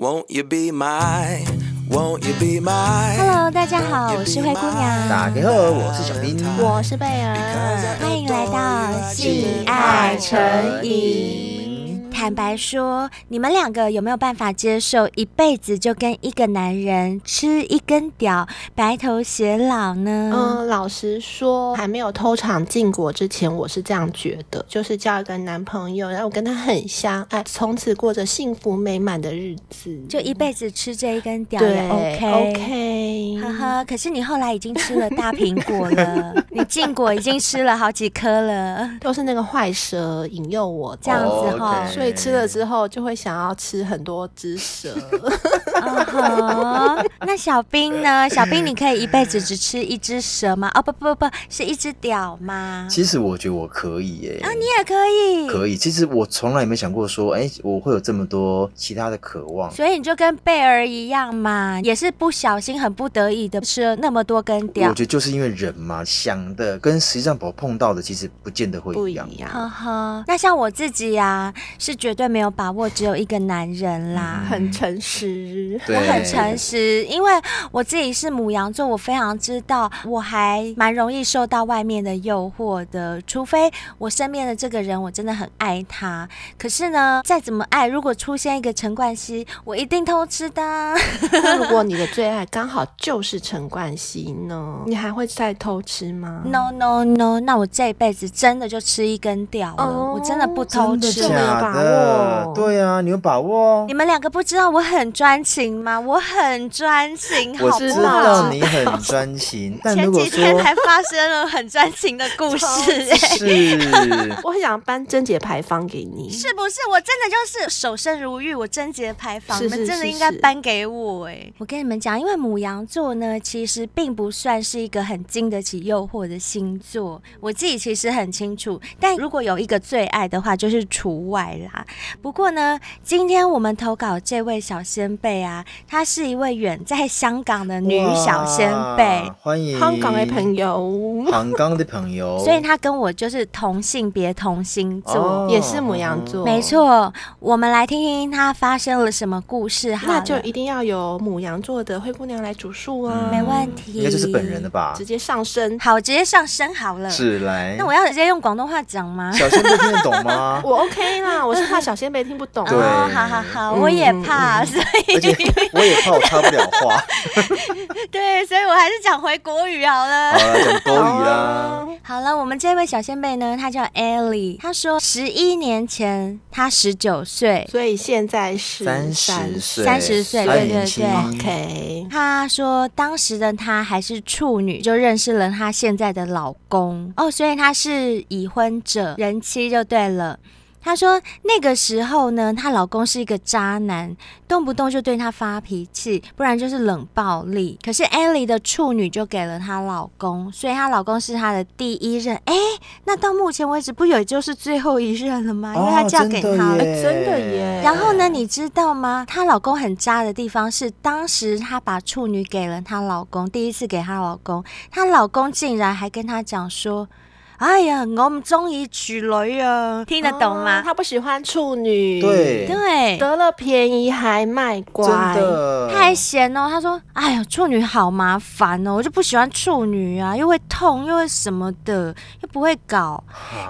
Won't you be my, won't you be my? Hello，大家好，我是灰姑娘。大家好，我是小兵，我是贝儿，欢迎来到性爱成瘾。坦白说，你们两个有没有办法接受一辈子就跟一个男人吃一根屌，白头偕老呢？嗯，老实说，还没有偷尝禁果之前，我是这样觉得，就是交一个男朋友，然后我跟他很相爱，从此过着幸福美满的日子，就一辈子吃这一根屌也 OK OK。呵呵，可是你后来已经吃了大苹果了，你禁果已经吃了好几颗了，都是那个坏蛇引诱我这样子哈、哦，所以。吃了之后就会想要吃很多只蛇。那小兵呢？小兵，你可以一辈子只吃一只蛇吗？哦不不不，是一只屌吗？其实我觉得我可以耶。啊，你也可以。可以。其实我从来没想过说，哎，我会有这么多其他的渴望。所以你就跟贝儿一样嘛，也是不小心、很不得已的吃了那么多根屌。我觉得就是因为人嘛，想的跟实际上我碰到的其实不见得会一样。不一样。呵呵。那像我自己呀、啊，是绝对没有把握只有一个男人啦，嗯、很诚实，我很诚实，因为我自己是母羊座，我非常知道，我还蛮容易受到外面的诱惑的，除非我身边的这个人我真的很爱他，可是呢，再怎么爱，如果出现一个陈冠希，我一定偷吃的。那如果你的最爱刚好就是陈冠希呢，你还会再偷吃吗？No No No，那我这辈子真的就吃一根掉了，oh, 我真的不偷吃，真的？有把握。对啊，你有把握。你们两个不知道我很专情吗？我很专情，好不好？我知道你很专情，但如果前几天还发生了很专情的故事，是，我很想颁贞节牌坊给你，是不是？我真的就是守身如玉，我贞洁牌坊，你们真的应该颁给我哎、欸！我跟你们讲，因为母羊座呢，其实并不算是一个很经得起诱惑的星座，我自己其实很清楚。但如果有一个最爱的话，就是除外啦。不过呢，今天我们投稿这位小仙贝啊，她是一位远在香港的女小仙贝，欢迎香港的朋友，香港的朋友，所以她跟我就是同性别、同星座，哦、也是母羊座，没错。我们来听听她发生了什么故事哈，那就一定要有母羊座的灰姑娘来主述啊、嗯，没问题，应该就是本人的吧？直接上身，好，直接上身好了，是来。那我要直接用广东话讲吗？小仙贝听得懂吗？我 OK 啦，我是怕小仙贝听不懂。对，哦、好好好，我也怕，嗯、所以 我也怕我插不了话。对，所以我还是讲回国语好了。好了，讲国语啦。好了，我们这位小仙贝呢，他叫 Ellie，他说十一年前他十九岁，所以现在是三十岁，三十岁，对对对。OK，他说当时的他还是处女，就认识了他现在的老公哦，所以他是已婚者，人妻就对了。她说那个时候呢，她老公是一个渣男，动不动就对她发脾气，不然就是冷暴力。可是 Ellie 的处女就给了她老公，所以她老公是她的第一任。哎，那到目前为止不也就是最后一任了吗？因为她嫁给他了，哦，真的耶。然后呢，你知道吗？她老公很渣的地方是，当时她把处女给了她老公，第一次给她老公，她老公竟然还跟她讲说。哎呀，我唔中意处女啊，听得懂吗？哦、他不喜欢处女，对对，得了便宜还卖乖，真的太闲哦。他说：“哎呀，处女好麻烦哦，我就不喜欢处女啊，又会痛，又会什么的，又不会搞。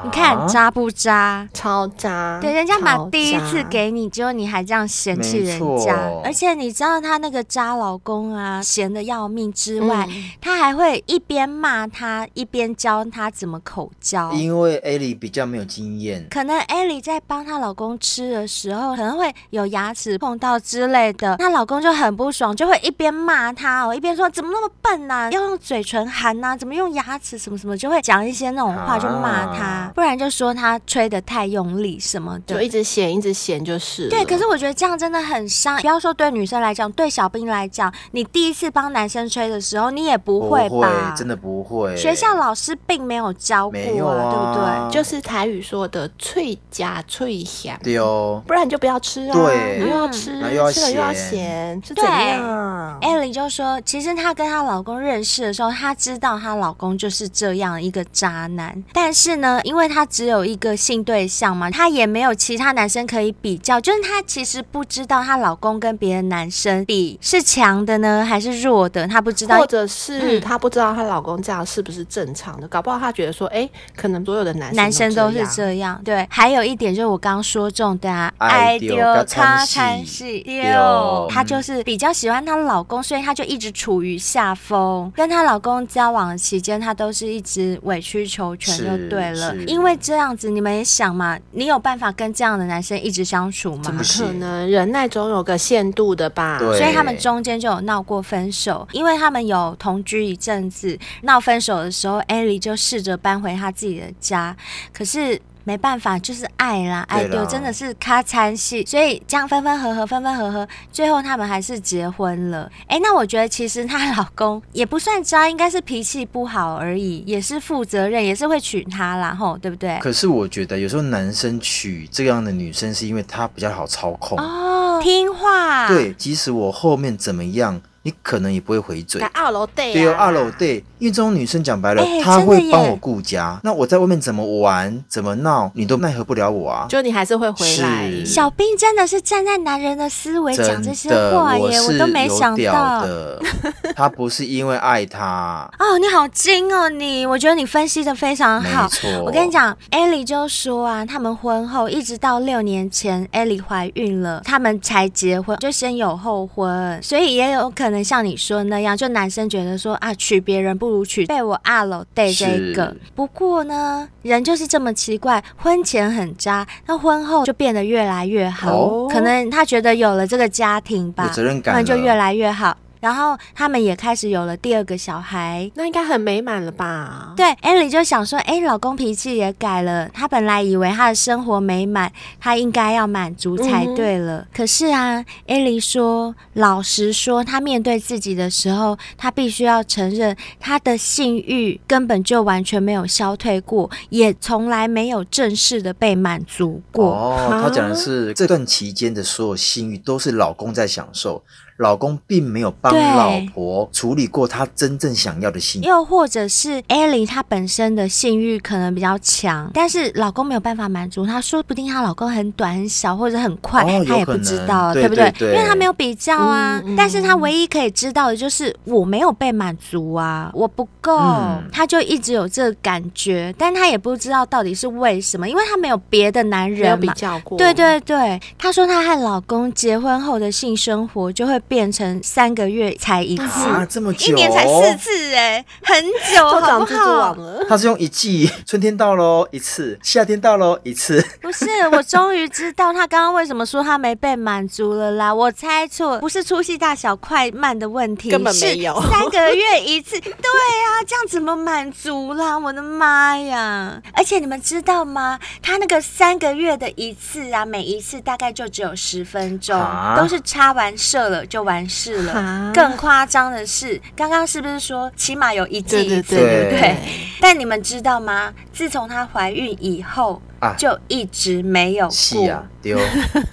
你看渣不渣？超渣。对，人家把第一次给你，结果你还这样嫌弃人家，而且你知道他那个渣老公啊，闲的要命之外，嗯、他还会一边骂他，一边教他怎么口。口交，因为艾莉比较没有经验，可能艾莉在帮她老公吃的时候，可能会有牙齿碰到之类的，她老公就很不爽，就会一边骂她哦，一边说怎么那么笨呐、啊，要用嘴唇含呐、啊，怎么用牙齿什么什么，就会讲一些那种话就骂她、啊，不然就说她吹的太用力什么的，就一直嫌一直嫌就是。对，可是我觉得这样真的很伤，不要说对女生来讲，对小兵来讲，你第一次帮男生吹的时候，你也不会吧？不会，真的不会。学校老师并没有教。照顾没有啊对不对？就是台语说的“脆夹脆响”，对哦。不然你就不要吃啊。对你又要吃，那又要吃了又要咸咸，是怎样？艾莉就说，其实她跟她老公认识的时候，她知道她老公就是这样一个渣男，但是呢，因为她只有一个性对象嘛，她也没有其他男生可以比较，就是她其实不知道她老公跟别的男生比是强的呢，还是弱的，她不知道，或者是她不知道她老公这样是不是正常的，搞不好她觉得说，哎，可能所有的男生男生都是这样。对，还有一点就是我刚刚说中的啊，爱丢卡餐戏丢，她就是比较喜欢她老公，所以她就一直处于下风。跟她老公交往的期间，她都是一直委曲求全，就对了。因为这样子，你们也想嘛，你有办法跟这样的男生一直相处吗？怎么可能？忍耐总有个限度的吧。对。所以他们中间就有闹过分手，因为他们有同居一阵子，闹分手的时候，艾莉就试着搬回她自己的家，可是。没办法，就是爱啦，爱丢真的是咔餐戏，所以这样分分合合，分分合合，最后他们还是结婚了。哎，那我觉得其实她老公也不算渣，应该是脾气不好而已，也是负责任，也是会娶她啦，吼，对不对？可是我觉得有时候男生娶这样的女生，是因为她比较好操控哦，听话。对，即使我后面怎么样。你可能也不会回嘴。二楼对，对哦，二楼对，因为这种女生讲白了，欸、她会帮我顾家。那我在外面怎么玩，怎么闹，你都奈何不了我啊。就你还是会回来。小兵真的是站在男人的思维讲这些话耶，我，我都没想到。的，他不是因为爱他。哦，你好精哦，你，我觉得你分析的非常好。我跟你讲，艾莉就说啊，他们婚后一直到六年前，艾莉怀孕了，他们才结婚，就先有后婚，所以也有可能。像你说那样，就男生觉得说啊，娶别人不如娶被我阿老对这个。不过呢，人就是这么奇怪，婚前很渣，那婚后就变得越来越好。哦、可能他觉得有了这个家庭吧，有责任感，那就越来越好。然后他们也开始有了第二个小孩，那应该很美满了吧？对，艾莉就想说，哎，老公脾气也改了。她本来以为她的生活美满，她应该要满足才对了。嗯、可是啊，艾莉说，老实说，她面对自己的时候，她必须要承认，她的性欲根本就完全没有消退过，也从来没有正式的被满足过。哦，她讲的是这段期间的所有性欲都是老公在享受。老公并没有帮老婆处理过她真正想要的性欲，又或者是艾莉她本身的性欲可能比较强，但是老公没有办法满足她，说不定她老公很短很小或者很快，哦、她也不知道，对不对？对对对，因为她没有比较啊。嗯嗯、但是她唯一可以知道的就是我没有被满足啊，我不够，嗯、她就一直有这个感觉，但她也不知道到底是为什么，因为她没有别的男人嘛，没有比较过。对对对，她说她和老公结婚后的性生活就会。变成三个月才一次，啊，这么久，一年才四次，哎，很久，好不好？他是用一季，春天到喽一次，夏天到喽一次。不是，我终于知道他刚刚为什么说他没被满足了啦！我猜错，不是粗细大小快慢的问题，根本没有，三个月一次。对啊，这样怎么满足啦？我的妈呀！而且你们知道吗？他那个三个月的一次啊，每一次大概就只有十分钟，啊、都是插完射了就。就完事了。更夸张的是，刚刚是不是说起码有一季一次，对不对？但你们知道吗？自从她怀孕以后，啊、就一直没有过。啊，丢。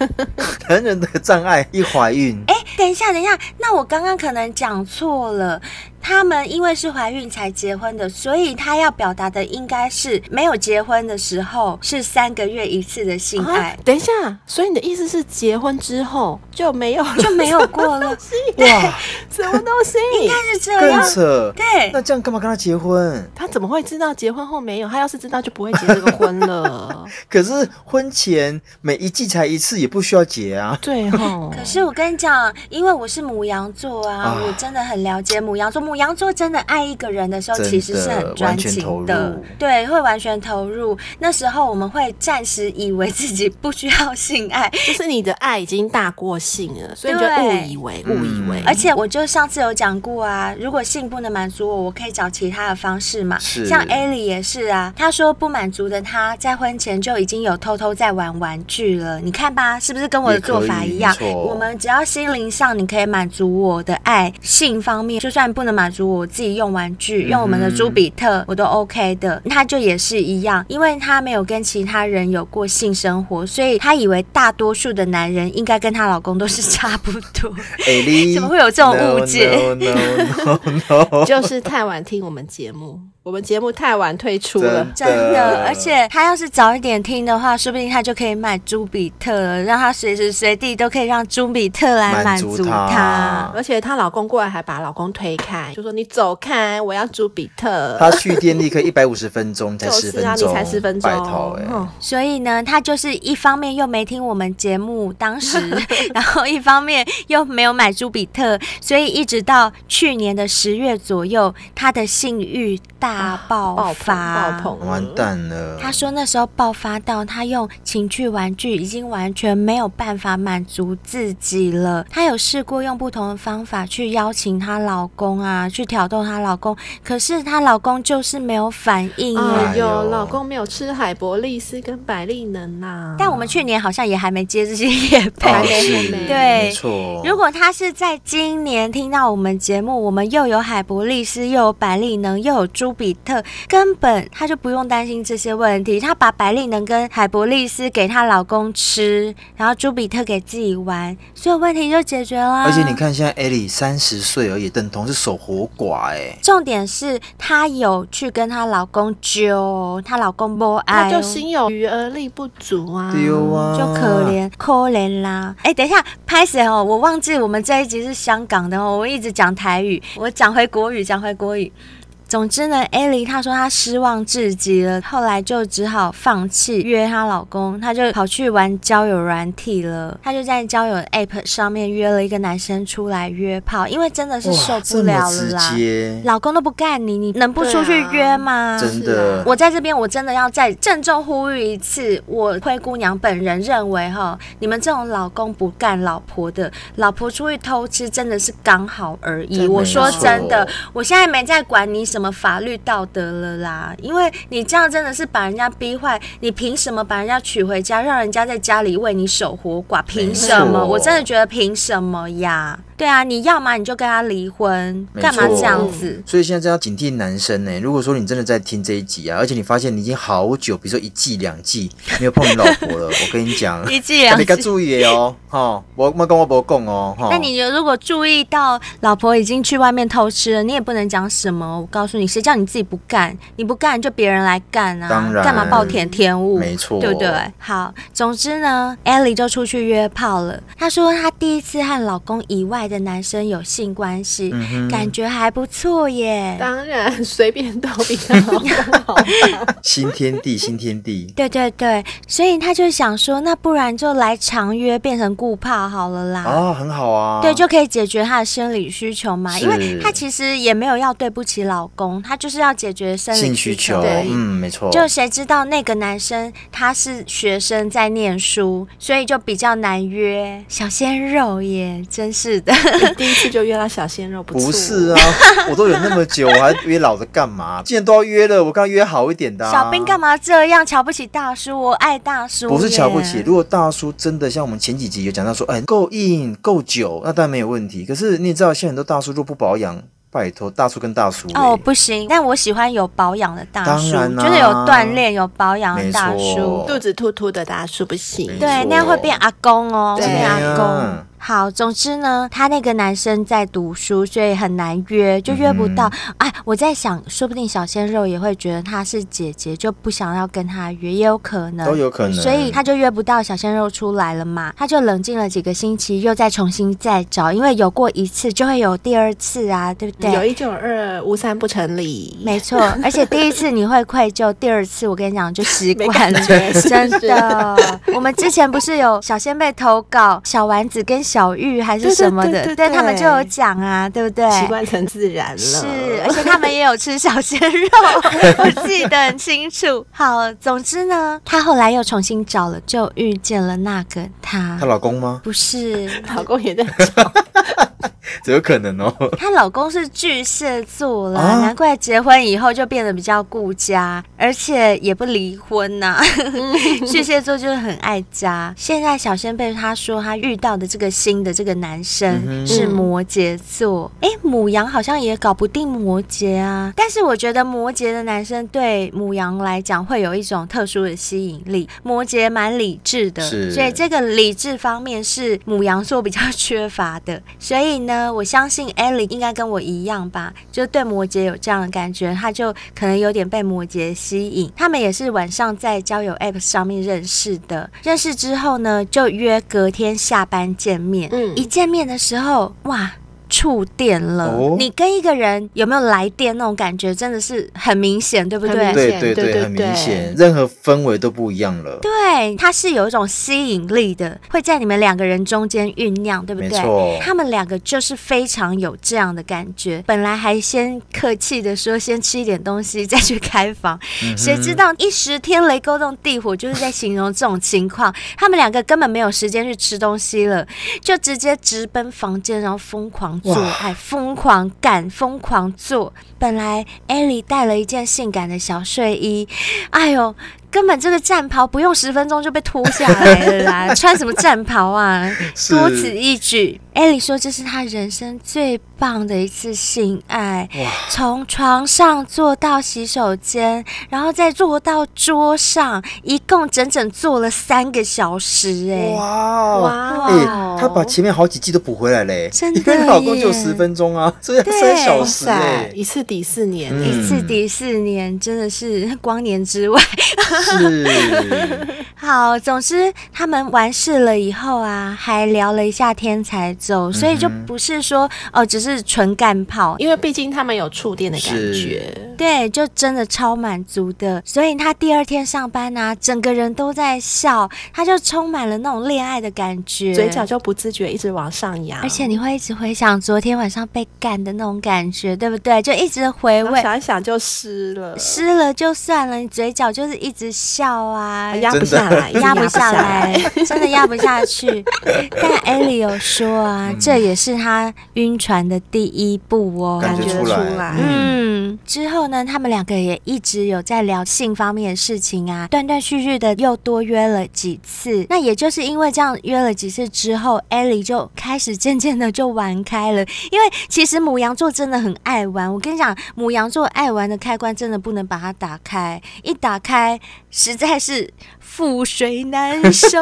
男人的障碍一怀孕。哎，等一下，等一下，那我刚刚可能讲错了。他们因为是怀孕才结婚的，所以他要表达的应该是没有结婚的时候是三个月一次的性爱。啊、等一下，所以你的意思是结婚之后就没有就没有过了？对哇，什么东西？应该是这样。扯。对，那这样干嘛跟他结婚？他怎么会知道结婚后没有？他要是知道就不会结这个婚了。可是婚前每一季才一次，也不需要结啊。对哦。可是我跟你讲，因为我是母羊座啊，啊我真的很了解母羊座。母羊座真的爱一个人的时候，其实是很专情的，对，会完全投入。那时候我们会暂时以为自己不需要性爱，就是你的爱已经大过性了，所以你就误以为，误以为。而且我就上次有讲过啊，如果性不能满足我，我可以找其他的方式嘛。是，像艾莉也是啊，她说不满足的她在婚前就已经有偷偷在玩玩具了。你看吧，是不是跟我的做法一样？我们只要心灵上你可以满足我的爱，性方面就算不能满满足我自己用玩具，用我们的朱比特，我都 OK 的。他就也是一样，因为他没有跟其他人有过性生活，所以他以为大多数的男人应该跟她老公都是差不多。怎么会有这种误解？No, no, no, no, no. 就是太晚听我们节目。我们节目太晚退出了，真的，而且他要是早一点听的话，说不定他就可以买朱比特了，让他随时随地都可以让朱比特来满足他。而且她老公过来还把老公推开，就说：“你走开，我要朱比特。”他蓄电立刻一百五十分钟才十分钟，你才十分钟，拜托哎。所以呢，他就是一方面又没听我们节目当时，然后一方面又没有买朱比特，所以一直到去年的十月左右，他的性欲大。大爆发，爆棚，完蛋了。他说那时候爆发到他用情趣玩具已经完全没有办法满足自己了。他有试过用不同的方法去邀请她老公啊，去挑逗她老公，可是她老公就是没有反应。哎呦，老公没有吃海博利斯跟百利能呐。但我们去年好像也还没接这些业配，还没，对，没错。如果他是在今年听到我们节目，我们又有海博利斯，又有百利能，又有朱比。比特根本他就不用担心这些问题，他把百利能跟海伯利斯给她老公吃，然后朱比特给自己玩，所有问题就解决了。而且你看，现在艾莉三十岁而已，等同是守活寡哎。重点是她有去跟她老公揪，她老公不爱，就心有余而力不足啊，丢啊，就可怜可怜啦。哎，等一下，拍谁哦，我忘记我们这一集是香港的哦，我一直讲台语，我讲回国语，讲回国语。总之呢，艾莉她说她失望至极了，后来就只好放弃约她老公，她就跑去玩交友软体了。她就在交友 App 上面约了一个男生出来约炮，因为真的是受不了了啦，老公都不干你，你能不出去约吗？啊、真的，我在这边我真的要再郑重呼吁一次，我灰姑娘本人认为哈，你们这种老公不干老婆的，老婆出去偷吃真的是刚好而已。我说真的，我现在没在管你。什么法律道德了啦？因为你这样真的是把人家逼坏，你凭什么把人家娶回家，让人家在家里为你守活寡？凭什么？我真的觉得凭什么呀？对啊，你要嘛你就跟他离婚，干嘛这样子？所以现在真要警惕男生呢。如果说你真的在听这一集啊，而且你发现你已经好久，比如说一季两季没有碰你老婆了，我跟你讲，一季两季，你该注意哦，哈，我没跟我婆讲哦，那你如果注意到老婆已经去外面偷吃了，你也不能讲什么。我告诉你，谁叫你自己不干？你不干就别人来干啊！当然，干嘛暴殄天物？没错，对不对？好，总之呢，Ellie 就出去约炮了。她说她第一次和老公以外的男生有性关系，嗯、感觉还不错耶。当然，随便都比较好。新天地，新天地。对对对，所以她就想说，那不然就来长约，变成固炮好了啦。哦，很好啊。对，就可以解决她的生理需求嘛。因为她其实也没有要对不起老公，他就是要解决生理需求。对，嗯，没错。就谁知道那个男生他是学生在念书，所以就比较难约。小鲜肉耶，真是的。第一次就约到小鲜肉不，不是啊，我都有那么久，我还约老的干嘛？既然都要约了，我刚约好一点的、啊。小兵干嘛这样瞧不起大叔？我爱大叔。不是瞧不起，如果大叔真的像我们前几集有讲到说，哎，够硬够久，那当然没有问题。可是你也知道，现在很多大叔若不保养，拜托，大叔跟大叔哦不行。但我喜欢有保养的大叔，当然啊、就是有锻炼、有保养的大叔。肚子凸凸的大叔不行，对，那样会变阿公哦，变阿公。好，总之呢，他那个男生在读书，所以很难约，就约不到。哎、嗯啊，我在想，说不定小鲜肉也会觉得他是姐姐，就不想要跟他约，也有可能，都有可能。所以他就约不到小鲜肉出来了嘛，他就冷静了几个星期，又再重新再找，因为有过一次就会有第二次啊，对不对？有一就有二，无三不成理。没错，而且第一次你会愧疚，第二次我跟你讲就习惯了，真的。我们之前不是有小仙贝投稿小丸子跟小。小玉还是什么的，对，对，对，对，对他们就有讲啊，对不对？习惯成自然了。是，而且他们也有吃小鲜肉，我记得很清楚。好，总之呢，她后来又重新找了，就遇见了那个他。她老公吗？不是，老公也在找。这有可能哦。她老公是巨蟹座啦，啊、难怪结婚以后就变得比较顾家，而且也不离婚呐、啊。巨蟹座就是很爱家。现在小仙贝他说他遇到的这个新的这个男生是摩羯座，哎、嗯，牡羊好像也搞不定摩羯啊。但是我觉得摩羯的男生对母羊来讲会有一种特殊的吸引力。摩羯蛮理智的，所以这个理智方面是母羊座比较缺乏的。所以呢，我相信 Ellie 应该跟我一样吧，就对摩羯有这样的感觉，他就可能有点被摩羯吸引。他们也是晚上在交友 App 上面认识的，认识之后呢，就约隔天下班见面。嗯，一见面的时候，哇！触电了，哦、你跟一个人有没有来电那种感觉，真的是很明显，对不对？对对对，很明显，任何氛围都不一样了。对，它是有一种吸引力的，会在你们两个人中间酝酿，对不对？没错，他们两个就是非常有这样的感觉。本来还先客气的说先吃一点东西再去开房，嗯、谁知道一时天雷勾动地火，就是在形容这种情况。他们两个根本没有时间去吃东西了，就直接直奔房间，然后疯狂。做爱疯狂干，疯狂做。本来艾莉带了一件性感的小睡衣，哎呦。根本这个战袍不用十分钟就被脱下来了啦！穿什么战袍啊？多此一举。艾莉说这是她人生最棒的一次性爱，从床上坐到洗手间，然后再坐到桌上，一共整整坐了三个小时。哎，哇哇！哎，她把前面好几季都补回来嘞，真的，因为老公就十分钟啊，所以三小时哎，一次抵四年，一次抵四年，真的是光年之外。是，好，总之他们完事了以后啊，还聊了一下天才走，所以就不是说哦，只是纯干炮，因为毕竟他们有触电的感觉，对，就真的超满足的。所以他第二天上班啊，整个人都在笑，他就充满了那种恋爱的感觉，嘴角就不自觉一直往上扬，而且你会一直回想昨天晚上被干的那种感觉，对不对？就一直回味，想一想就湿了，湿了就算了，你嘴角就是一直。笑啊，压不下来，压不下来，真的压不下去。但艾莉有说啊，嗯、这也是他晕船的第一步哦，感觉出来。嗯，之后呢，他们两个也一直有在聊性方面的事情啊，断断续续的又多约了几次。那也就是因为这样约了几次之后，艾莉就开始渐渐的就玩开了。因为其实母羊座真的很爱玩，我跟你讲，母羊座爱玩的开关真的不能把它打开，一打开。实在是覆水难收，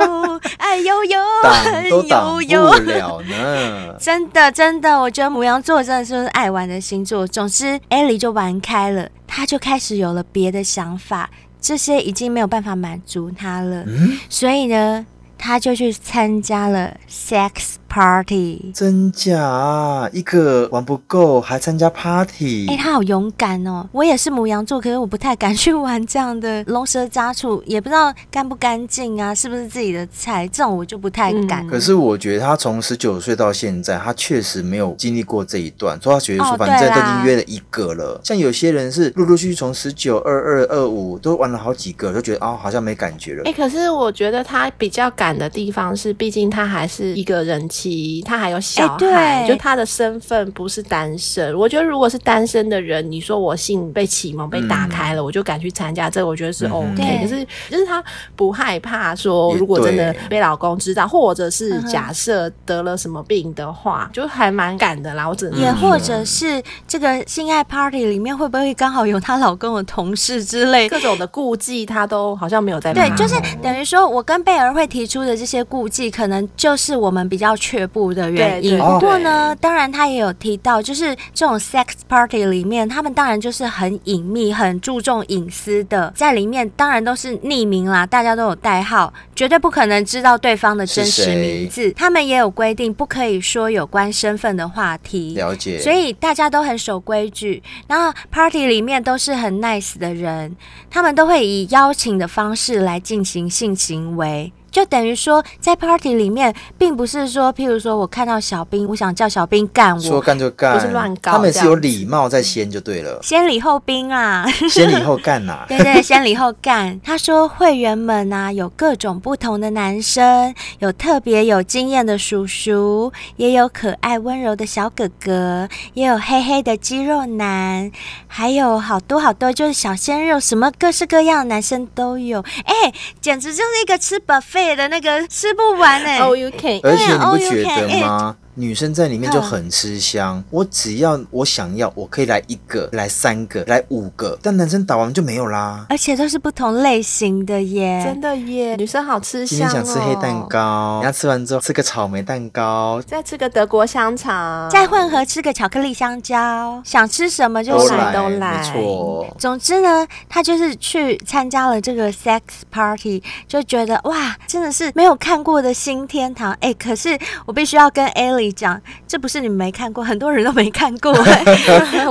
爱悠悠，恨悠悠，挡不了呢。真的，真的，我觉得母羊座真的是爱玩的星座。总之，艾莉就玩开了，她就开始有了别的想法，这些已经没有办法满足她了。嗯，所以呢，她就去参加了 sex。Party 真假啊？一个玩不够还参加 Party？哎、欸，他好勇敢哦！我也是母羊座，可是我不太敢去玩这样的 龙蛇杂处，也不知道干不干净啊，是不是自己的菜？这种我就不太敢。嗯、可是我觉得他从十九岁到现在，他确实没有经历过这一段，所以他觉得说反正都已经约了一个了。哦、像有些人是陆陆续续从十九、二二、二五都玩了好几个，就觉得哦，好像没感觉了。哎、欸，可是我觉得他比较敢的地方是，毕竟他还是一个人妻。他还有小孩，欸、就他的身份不是单身。我觉得如果是单身的人，你说我性被启蒙、被打开了，嗯、我就敢去参加这个，我觉得是 OK。嗯、可是就是他不害怕说，如果真的被老公知道，或者是假设得了什么病的话，就还蛮敢的啦。我只能也或者是这个性爱 party 里面会不会刚好有她老公的同事之类，各种的顾忌，他都好像没有在。对，就是等于说我跟贝儿会提出的这些顾忌，可能就是我们比较却步的原因。不过呢，当然他也有提到，就是这种 sex party 里面，他们当然就是很隐秘、很注重隐私的，在里面当然都是匿名啦，大家都有代号，绝对不可能知道对方的真实名字。他们也有规定，不可以说有关身份的话题。了解。所以大家都很守规矩。然后 party 里面都是很 nice 的人，他们都会以邀请的方式来进行性行为。就等于说在 party 里面，并不是说，譬如说我看到小兵，我想叫小兵干我，说干就干，不是乱搞。他们是有礼貌在先就对了，先礼后兵啊，先礼后干呐、啊，对 对，先礼后干。他说会员们啊，有各种不同的男生，有特别有经验的叔叔，也有可爱温柔的小哥哥，也有黑黑的肌肉男，还有好多好多就是小鲜肉，什么各式各样的男生都有。哎，简直就是一个吃 buffet 的那个吃不完哎、欸。Oh, you can. 而且你不觉得吗？女生在里面就很吃香，我只要我想要，我可以来一个，来三个，来五个，但男生打完就没有啦。而且都是不同类型的耶，真的耶，女生好吃香哦。今天想吃黑蛋糕，然后吃完之后吃个草莓蛋糕，再吃个德国香肠，再混合吃个巧克力香蕉，想吃什么就什么都来。没错。总之呢，他就是去参加了这个 sex party，就觉得哇，真的是没有看过的新天堂。哎，可是我必须要跟 Ellie 讲，这不是你们没看过，很多人都 没看过，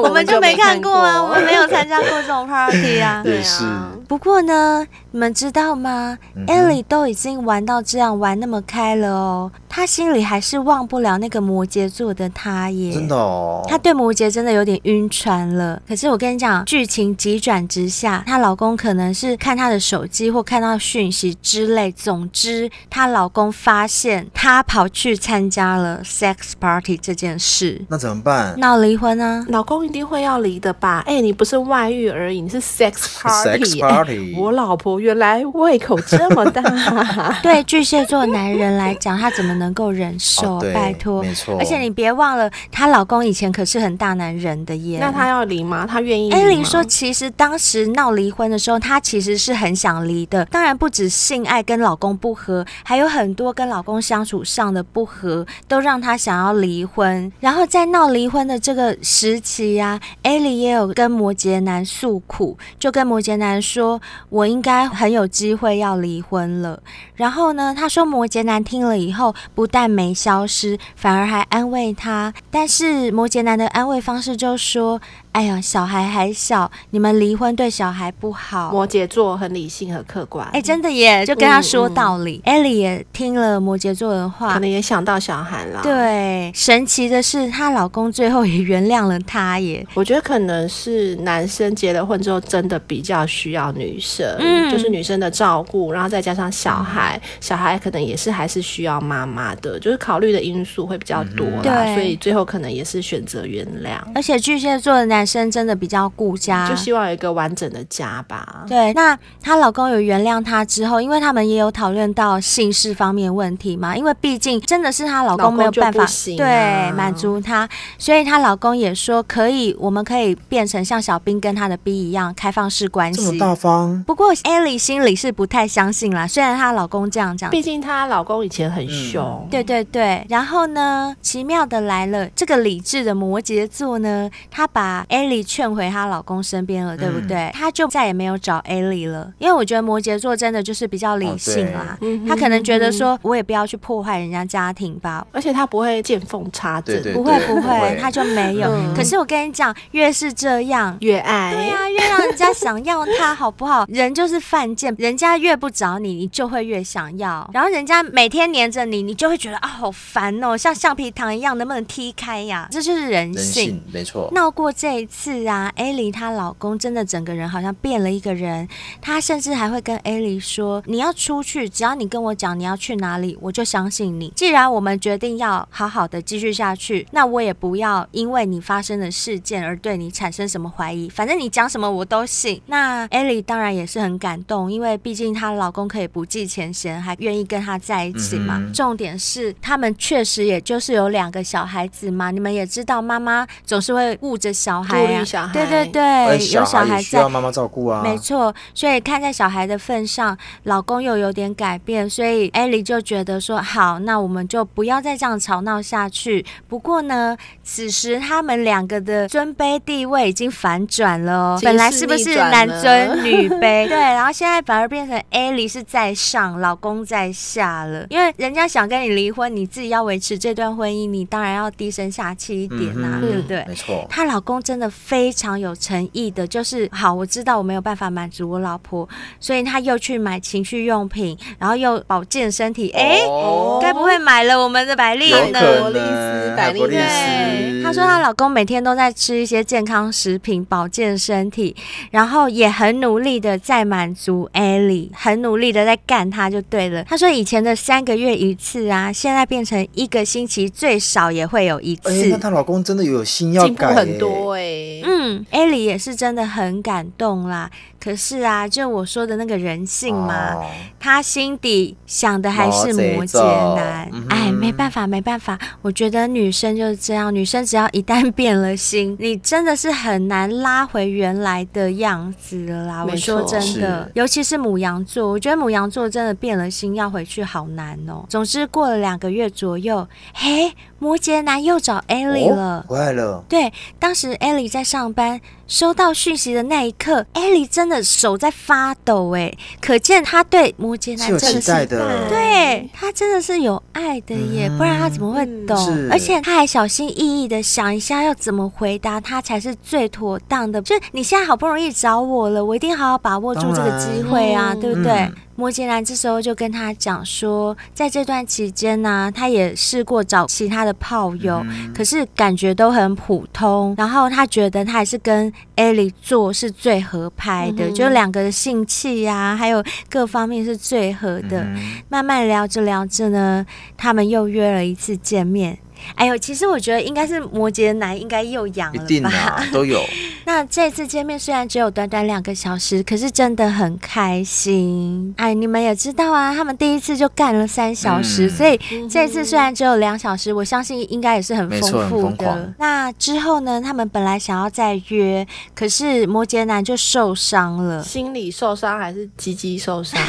我们就没看过啊，我们没有参加过这种 party 啊。对啊。不过呢，你们知道吗、嗯、？Ellie 都已经玩到这样玩那么开了哦，她心里还是忘不了那个摩羯座的她耶。真的哦。她对摩羯真的有点晕船了。可是我跟你讲，剧情急转直下，她老公可能是看她的手机或看到讯息之类，总之她老公发现她跑去参加了。sex party 这件事，那怎么办？闹离婚啊？老公一定会要离的吧？哎、欸，你不是外遇而已，你是 sex party。sex party。我老婆原来胃口这么大。对巨蟹座男人来讲，他怎么能够忍受？哦、拜托，没错。而且你别忘了，她老公以前可是很大男人的耶。那他要离吗？他愿意？艾琳说，其实当时闹离婚的时候，她其实是很想离的。当然，不止性爱跟老公不和，还有很多跟老公相处上的不和，都让她。想要离婚，然后在闹离婚的这个时期呀、啊，艾琳也有跟摩羯男诉苦，就跟摩羯男说：“我应该很有机会要离婚了。”然后呢，他说摩羯男听了以后，不但没消失，反而还安慰他。但是摩羯男的安慰方式就说。哎呀，小孩还小，你们离婚对小孩不好。摩羯座很理性和客观，哎，真的耶，就跟他说道理。艾、嗯、莉、嗯、也听了摩羯座的话，可能也想到小孩了。对，神奇的是，她老公最后也原谅了她耶。我觉得可能是男生结了婚之后，真的比较需要女生，嗯，就是女生的照顾，然后再加上小孩，嗯、小孩可能也是还是需要妈妈的，就是考虑的因素会比较多啦，所以最后可能也是选择原谅。而且巨蟹座的男。男生真的比较顾家，就希望有一个完整的家吧。对，那她老公有原谅她之后，因为他们也有讨论到性事方面问题嘛。因为毕竟真的是她老公没有办法、啊、对满足她，所以她老公也说可以，我们可以变成像小兵跟他的 B 一样开放式关系，这么大方。不过艾莉心里是不太相信啦，虽然她老公这样讲，毕竟她老公以前很凶、嗯。对对对，然后呢，奇妙的来了，这个理智的摩羯座呢，他把。艾莉劝回她老公身边了，对不对？她、嗯、就再也没有找艾莉了，因为我觉得摩羯座真的就是比较理性啦。她、哦、可能觉得说，我也不要去破坏人家家庭吧，而且他不会见缝插针，不会不会，他就没有、嗯。可是我跟你讲，越是这样，越爱，对啊，越让人家想要他，好不好？人就是犯贱，人家越不找你，你就会越想要。然后人家每天黏着你，你就会觉得啊，好烦哦，像橡皮糖一样，能不能踢开呀？这就是人性，人性没错。闹过这。次啊，艾莉她老公真的整个人好像变了一个人，他甚至还会跟艾莉说：“你要出去，只要你跟我讲你要去哪里，我就相信你。既然我们决定要好好的继续下去，那我也不要因为你发生的事件而对你产生什么怀疑。反正你讲什么我都信。”那艾莉当然也是很感动，因为毕竟她老公可以不计前嫌，还愿意跟她在一起嘛。嗯、重点是他们确实也就是有两个小孩子嘛。你们也知道，妈妈总是会顾着小孩。对对对，有小孩需要妈妈照顾啊，没错。所以看在小孩的份上，老公又有点改变，所以艾莉就觉得说好，那我们就不要再这样吵闹下去。不过呢，此时他们两个的尊卑地位已经反转了哦，本来是不是男尊女卑？对，然后现在反而变成艾莉是在上，老公在下了。因为人家想跟你离婚，你自己要维持这段婚姻，你当然要低声下气一点呐、啊嗯，对不对？没错，她老公真的。的非常有诚意的，就是好，我知道我没有办法满足我老婆，所以他又去买情趣用品，然后又保健身体。哎、哦，该不会买了我们的百丽呢？百丽斯。说她老公每天都在吃一些健康食品，保健身体，然后也很努力的在满足艾莉，很努力的在干她就对了。她说以前的三个月一次啊，现在变成一个星期最少也会有一次。欸、那她老公真的有心要改、欸，很多哎、欸。嗯，艾莉也是真的很感动啦。可是啊，就我说的那个人性嘛，哦、他心底想的还是摩羯男。嗯、哎，没办法，没办法。我觉得女生就是这样，女生只要一旦变了心，你真的是很难拉回原来的样子了啦。我说真的，尤其是母羊座，我觉得母羊座真的变了心要回去好难哦。总之过了两个月左右，嘿，摩羯男又找艾莉了，回来了。对，当时 Ellie 在上班。收到讯息的那一刻，，Ellie 真的手在发抖，哎，可见他对摩羯男真的是，对他真的是有爱的耶，嗯、不然他怎么会懂？而且他还小心翼翼的想一下要怎么回答他才是最妥当的。就是你现在好不容易找我了，我一定好好把握住这个机会啊，对不对？嗯摩羯男这时候就跟他讲说，在这段期间呢、啊，他也试过找其他的炮友，嗯、可是感觉都很普通。然后他觉得他还是跟艾莉做是最合拍的，嗯、就两个的性气呀，还有各方面是最合的。嗯、慢慢聊着聊着呢，他们又约了一次见面。哎呦，其实我觉得应该是摩羯男应该又痒了吧？一定啊，都有。那这次见面虽然只有短短两个小时，可是真的很开心。哎，你们也知道啊，他们第一次就干了三小时，嗯、所以这次虽然只有两小时，我相信应该也是很丰富的。那之后呢，他们本来想要再约，可是摩羯男就受伤了，心理受伤还是鸡鸡受伤？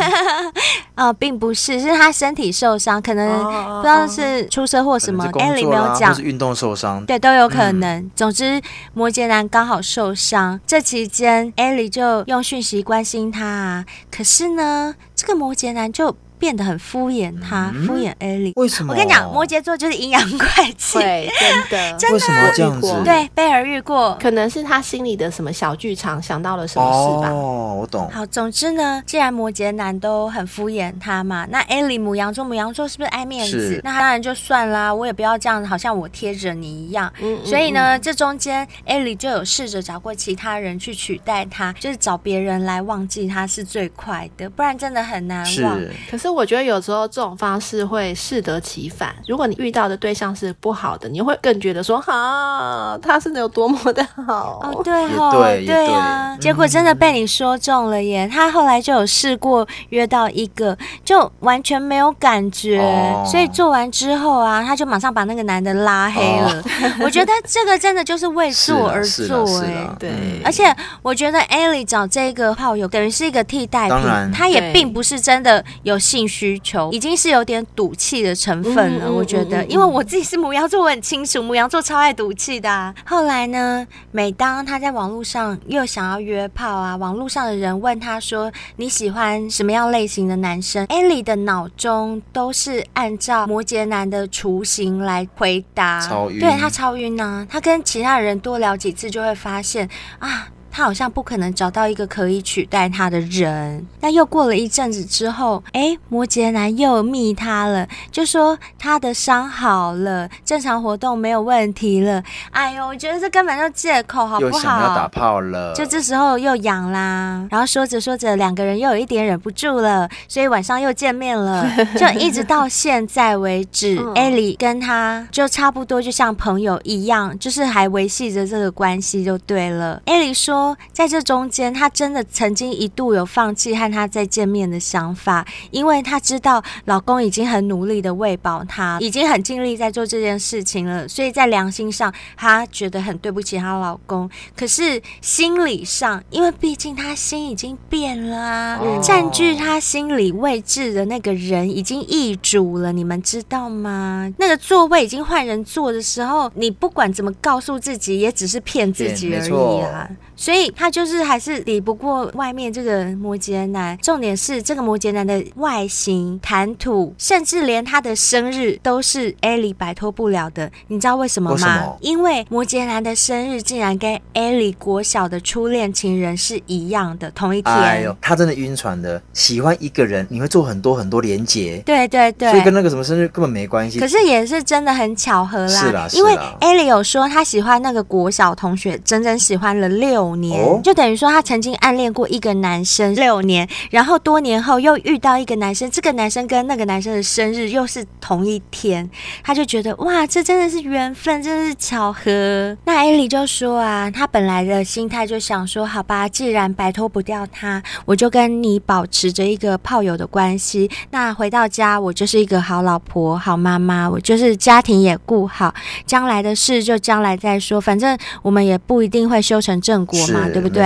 啊、呃，并不是，是他身体受伤，可能不知道是出车祸什么。艾莉没有讲，是运动受伤，对，都有可能。嗯、总之，摩羯男刚好受伤，这期间艾莉就用讯息关心他啊。可是呢，这个摩羯男就。变得很敷衍他，嗯、敷衍艾莉。为什么？我跟你讲，摩羯座就是阴阳怪气，对，真的，真的。为什么这样子？对，贝尔遇过，可能是他心里的什么小剧场，想到了什么事吧。哦，我懂。好，总之呢，既然摩羯男都很敷衍他嘛，那艾莉母羊座，母羊座是不是爱面子？是那当然就算啦，我也不要这样，好像我贴着你一样。嗯，所以呢，嗯、这中间艾莉就有试着找过其他人去取代他，就是找别人来忘记他是最快的，不然真的很难忘。是，可是我觉得有时候。这种方式会适得其反。如果你遇到的对象是不好的，你会更觉得说：“哈，他是能有多么的好？”哦，对哦，对，对啊。对结果真的被你说中了耶！嗯、他后来就有试过约到一个，就完全没有感觉。哦、所以做完之后啊，他就马上把那个男的拉黑了。哦、我觉得这个真的就是为做而做哎。对，而且我觉得艾莉找这个炮友等于是一个替代品，他也并不是真的有性需求。已经是有点赌气的成分了，嗯、我觉得，因为我自己是母羊座，我很清楚母羊座超爱赌气的、啊。后来呢，每当他在网络上又想要约炮啊，网络上的人问他说：“你喜欢什么样类型的男生？”艾莉的脑中都是按照摩羯男的雏形来回答，超晕，对他超晕呢、啊。他跟其他人多聊几次，就会发现啊。他好像不可能找到一个可以取代他的人。那又过了一阵子之后，哎，摩羯男又密他了，就说他的伤好了，正常活动没有问题了。哎呦，我觉得这根本就借口，好不好？又想要打炮了。就这时候又痒啦，然后说着说着，两个人又有一点忍不住了，所以晚上又见面了。就一直到现在为止，艾莉跟他就差不多，就像朋友一样，就是还维系着这个关系就对了。艾莉说。在这中间，她真的曾经一度有放弃和他再见面的想法，因为她知道老公已经很努力的喂饱她，已经很尽力在做这件事情了，所以在良心上，她觉得很对不起她老公。可是心理上，因为毕竟她心已经变了啊，占据她心理位置的那个人已经易主了，你们知道吗？那个座位已经换人坐的时候，你不管怎么告诉自己，也只是骗自己而已啊。所以。所以他就是还是抵不过外面这个摩羯男。重点是这个摩羯男的外形、谈吐，甚至连他的生日都是艾莉摆脱不了的。你知道为什么吗？为什么？因为摩羯男的生日竟然跟艾莉国小的初恋情人是一样的，同一天。哎呦，他真的晕船的。喜欢一个人，你会做很多很多连结。对对对，所以跟那个什么生日根本没关系。可是也是真的很巧合啦。是啦，因为艾莉有说她喜欢那个国小同学，整整喜欢了六年，哦、就等于说他曾经暗恋过一个男生六年，然后多年后又遇到一个男生，这个男生跟那个男生的生日又是同一天，他就觉得哇，这真的是缘分，真的是巧合。那艾莉就说啊，他本来的心态就想说，好吧，既然摆脱不掉他，我就跟你保持着一个炮友的关系。那回到家，我就是一个好老婆、好妈妈，我就是家庭也顾好，将来的事就将来再说，反正我们也不一定会修成正果嘛，对不对？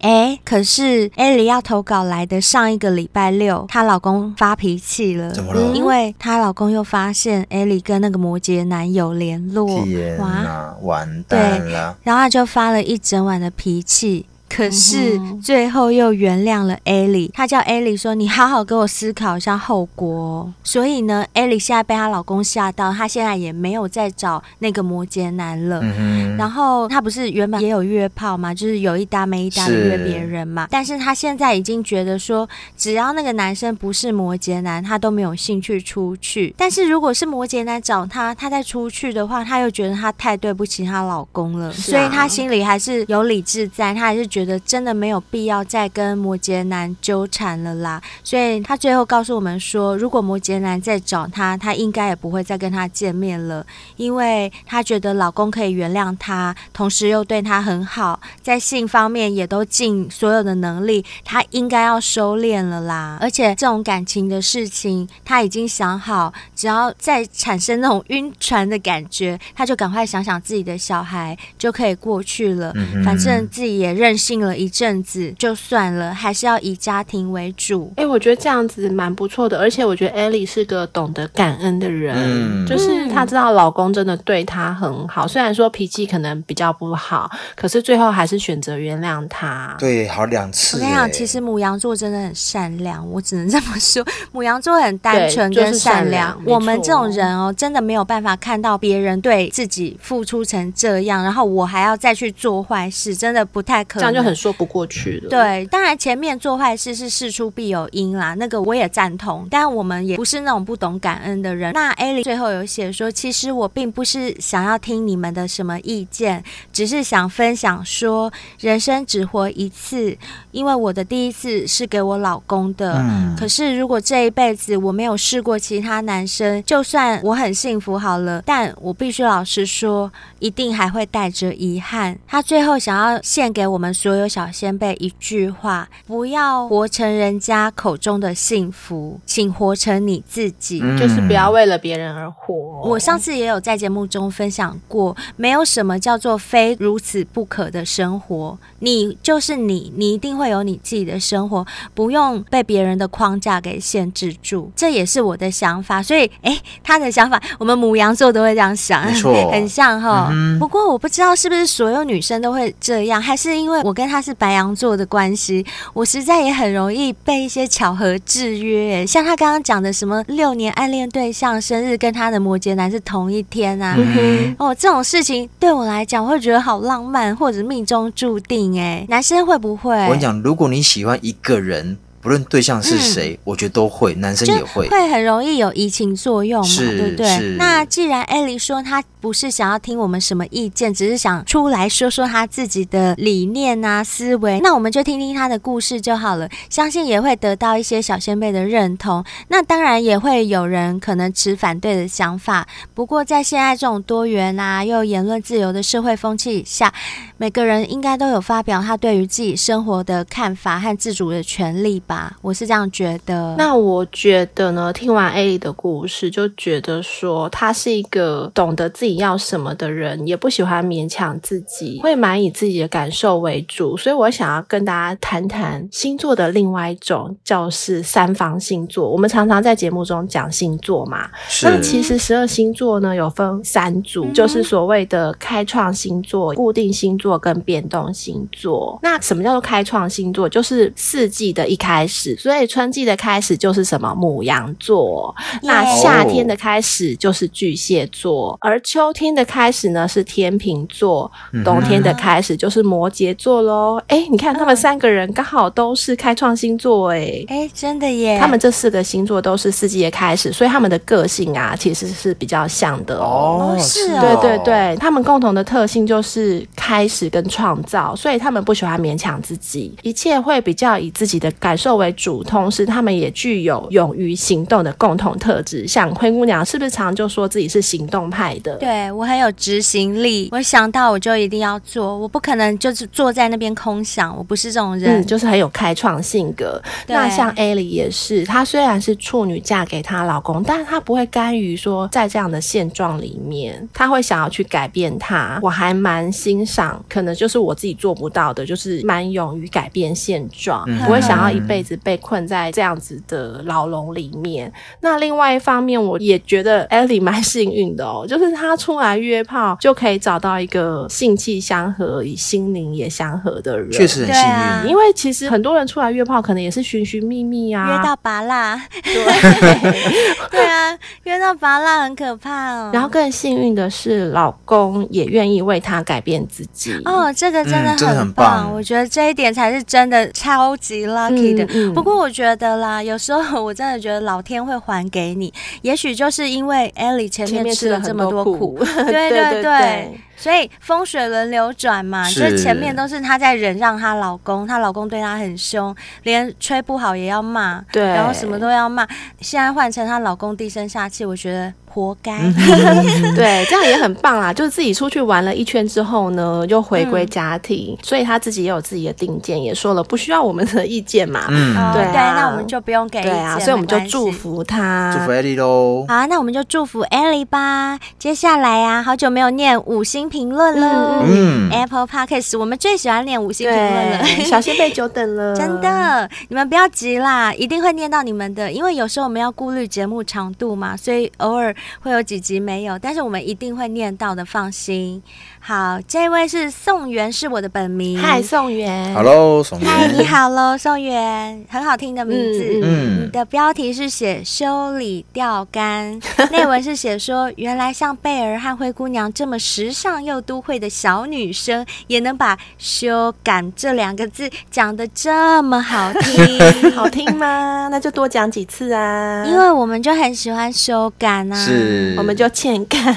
哎，可是艾莉要投稿来的上一个礼拜六，她老公发脾气了，怎么了？因为她老公又发现艾莉跟那个摩羯男友联络，天哪，哇完蛋了！然后她就发了一整晚的脾气。可是最后又原谅了艾莉，她叫艾莉说：“你好好给我思考一下后果。”所以呢，艾莉现在被她老公吓到，她现在也没有再找那个摩羯男了。嗯、然后她不是原本也有约炮嘛？就是有一搭没一搭的约别人嘛。但是她现在已经觉得说，只要那个男生不是摩羯男，她都没有兴趣出去。但是如果是摩羯男找她，她再出去的话，她又觉得她太对不起她老公了，啊、所以她心里还是有理智在，她还是觉得。觉得真的没有必要再跟摩羯男纠缠了啦，所以他最后告诉我们说，如果摩羯男再找他，他应该也不会再跟他见面了，因为她觉得老公可以原谅他，同时又对他很好，在性方面也都尽所有的能力，他应该要收敛了啦。而且这种感情的事情，他已经想好，只要再产生那种晕船的感觉，他就赶快想想自己的小孩就可以过去了，嗯、反正自己也任性。定了一阵子就算了，还是要以家庭为主。哎、欸，我觉得这样子蛮不错的，而且我觉得艾莉是个懂得感恩的人，嗯、就是她知道老公真的对她很好，虽然说脾气可能比较不好，可是最后还是选择原谅他。对，好两次。我跟你讲，其实母羊座真的很善良，我只能这么说，母羊座很单纯跟善良。就是、我们这种人哦，真的没有办法看到别人对自己付出成这样，然后我还要再去做坏事，真的不太可能。很说不过去的。对，当然前面做坏事是事出必有因啦，那个我也赞同。但我们也不是那种不懂感恩的人。那艾莉最后有写说，其实我并不是想要听你们的什么意见，只是想分享说，人生只活一次，因为我的第一次是给我老公的。嗯。可是如果这一辈子我没有试过其他男生，就算我很幸福好了，但我必须老实说，一定还会带着遗憾。他最后想要献给我们所有。小先辈一句话：不要活成人家口中的幸福，请活成你自己，嗯、就是不要为了别人而活。我上次也有在节目中分享过，没有什么叫做非如此不可的生活，你就是你，你一定会有你自己的生活，不用被别人的框架给限制住。这也是我的想法，所以，哎，他的想法，我们母羊座都会这样想，没错，很像哈。嗯、不过我不知道是不是所有女生都会这样，还是因为我跟他。是白羊座的关系，我实在也很容易被一些巧合制约。像他刚刚讲的什么六年暗恋对象生日跟他的摩羯男是同一天啊，嗯、哦，这种事情对我来讲，我会觉得好浪漫或者命中注定。哎，男生会不会？我跟你讲，如果你喜欢一个人。不论对象是谁，嗯、我觉得都会，男生也会，会很容易有移情作用嘛，对不对？那既然艾莉说她不是想要听我们什么意见，只是想出来说说她自己的理念啊、思维，那我们就听听她的故事就好了。相信也会得到一些小先辈的认同。那当然也会有人可能持反对的想法。不过在现在这种多元啊又言论自由的社会风气下，每个人应该都有发表他对于自己生活的看法和自主的权利吧。吧，我是这样觉得。那我觉得呢，听完艾莉的故事，就觉得说他是一个懂得自己要什么的人，也不喜欢勉强自己，会蛮以自己的感受为主。所以我想要跟大家谈谈星座的另外一种，叫是三方星座。我们常常在节目中讲星座嘛，那其实十二星座呢有分三组，嗯、就是所谓的开创星座、固定星座跟变动星座。那什么叫做开创星座？就是四季的一开始，所以春季的开始就是什么母羊座。那夏天的开始就是巨蟹座，而秋天的开始呢是天秤座，冬天的开始就是摩羯座喽。哎、欸，你看他们三个人刚好都是开创星座、欸，哎，哎，真的耶！他们这四个星座都是四季的开始，所以他们的个性啊其实是比较像的哦。是啊，对对对，他们共同的特性就是开始跟创造，所以他们不喜欢勉强自己，一切会比较以自己的感受为主，同时他们也具有勇于行动的共同特质。像灰姑娘是不是常就说自己是行动派的？对，我很有执行力，我想到我就一定要做，我不可能就是坐在那边空想，我不是这种人，嗯、就是很有开创性格。那像艾莉也是，她虽然是处女，嫁给她老公，但是她不会甘于说在这样的现状里面，她会想要去改变它。我还蛮欣赏，可能就是我自己做不到的，就是蛮勇于改变现状，嗯、不会想要一辈子被困在这样子的牢笼里面。那另外一方面，我也觉得 Ellie 蛮幸运的哦，就是她出来约炮就可以找到一个性气相合、与心灵也相合的人，确实很幸运。啊、因为其实很多人出来约炮，可能也是寻寻觅觅啊，约到拔蜡，对 对啊，约到拔蜡很可怕哦。然后更幸运的是，老公也愿意为她改变自己哦，这个真的很棒，嗯、很棒，我觉得这一点才是真的超级 lucky 的。不过我觉得啦，有时候我真的觉得老天会还给你，也许就是因为艾莉前面吃了这么多苦对 对。对。所以风水轮流转嘛，就是前面都是她在忍让她老公，她老公对她很凶，连吹不好也要骂，对，然后什么都要骂。现在换成她老公低声下气，我觉得。活该，对，这样也很棒啦。就是自己出去玩了一圈之后呢，又回归家庭，嗯、所以她自己也有自己的定见，也说了不需要我们的意见嘛。嗯，对啊，对，那我们就不用给意见。对啊，所以我们就祝福她，祝福艾莉喽。好，那我们就祝福艾莉吧。接下来啊，好久没有念五星评论了。嗯，Apple Podcast 我们最喜欢念五星评论了，小心被久等了，真的，你们不要急啦，一定会念到你们的，因为有时候我们要顾虑节目长度嘛，所以偶尔。会有几集没有，但是我们一定会念到的，放心。好，这位是宋元，是我的本名。嗨，宋元。Hello，宋元。嗨，你好喽，宋元，很好听的名字。嗯，你的标题是写修理钓竿，内文是写说，原来像贝儿和灰姑娘这么时尚又都会的小女生，也能把修感这两个字讲的这么好听，好听吗？那就多讲几次啊，因为我们就很喜欢修感啊。是，我们就欠干。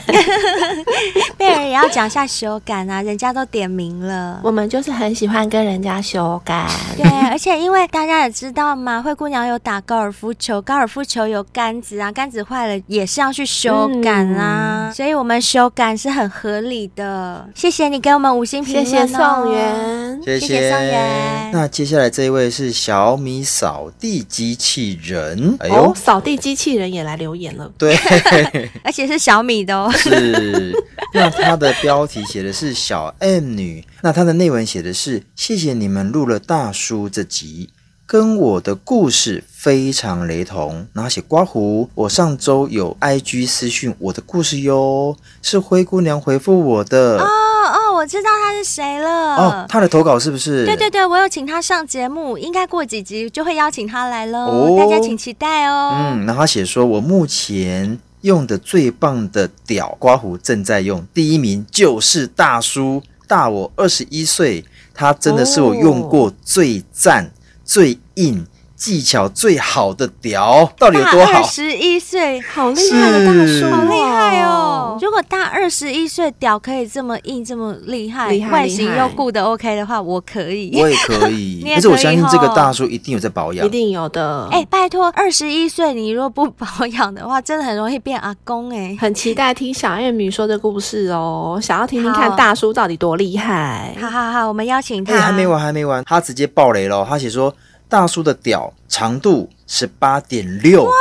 贝儿也要讲下修改啊，人家都点名了。我们就是很喜欢跟人家修改。对，而且因为大家也知道嘛，灰姑娘有打高尔夫球，高尔夫球有杆子啊，杆子坏了也是要去修改啊，嗯、所以我们修改是很合理的。谢谢你给我们五星评论、哦，谢谢宋元，谢谢，宋元。那接下来这一位是小米扫地机器人，哎呦，哦、扫地机器人也来留言了，对。而且是小米的哦。是，那它的标题写的是小 M 女，那她的内文写的是谢谢你们录了大叔这集，跟我的故事非常雷同。然后写刮胡，我上周有 IG 私讯我的故事哟，是灰姑娘回复我的。哦哦，我知道他是谁了。哦，他的投稿是不是？对对对，我有请他上节目，应该过几集就会邀请他来了，哦、大家请期待哦。嗯，然后他写说，我目前。用的最棒的屌刮胡正在用，第一名就是大叔，大我二十一岁，他真的是我用过最赞、哦、最硬。技巧最好的屌到底有多好？二十一岁，好厉害的大叔，是好厉害哦！如果大二十一岁屌可以这么硬，这么厉害，厉害外形又顾得 OK 的话，我可以，我也可以。可是我相信这个大叔一定有在保养，一定有的。哎、欸，拜托，二十一岁你如果不保养的话，真的很容易变阿公哎、欸。很期待听小燕女说的故事哦，想要听听看大叔到底多厉害。好好好，我们邀请他。还没完，还没完，他直接爆雷了，他写说。大叔的屌长度十八点六，哇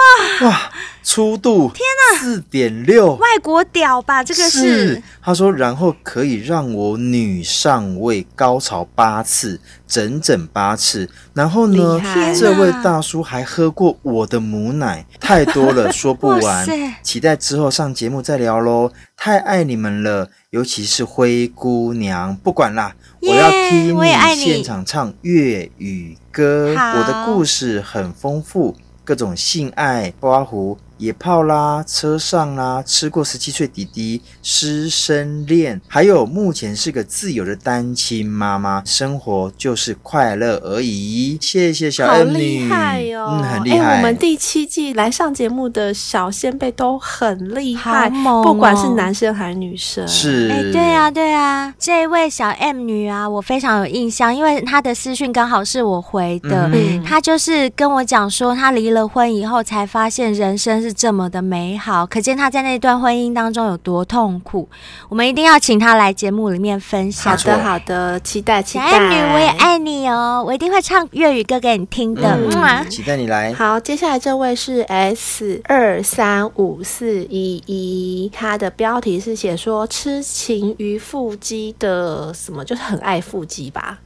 哇，粗度天哪，四点六，外国屌吧？这个是，是他说，然后可以让我女上位高潮八次，整整八次。然后呢，这位大叔还喝过我的母奶，太多了说不完。期待之后上节目再聊喽，太爱你们了，尤其是灰姑娘，不管啦。我要听你现场唱粤语歌，我的故事很丰富，各种性爱、刮胡。野炮啦，车上啦，吃过十七岁弟弟师生恋，还有目前是个自由的单亲妈妈，生活就是快乐而已。谢谢小 M 女，好厉害哦，嗯，很厉害。欸，我们第七季来上节目的小先辈都很厉害，哦，不管是男生还是女生。是，哎，欸，对啊，对啊，这位小 M 女啊，我非常有印象，因为她的私讯刚好是我回的，嗯，她就是跟我讲说，她离了婚以后才发现人生是这么的美好，可见他在那段婚姻当中有多痛苦。我们一定要请他来节目里面分享。好的，好的，期待，期待。小 M 女，我也爱你哦，我一定会唱粤语歌给你听的。嗯，嗯，期待你来。好，接下来这位是 S 二三五四一一，他的标题是写说痴情于腹肌的什么，就是很爱腹肌吧。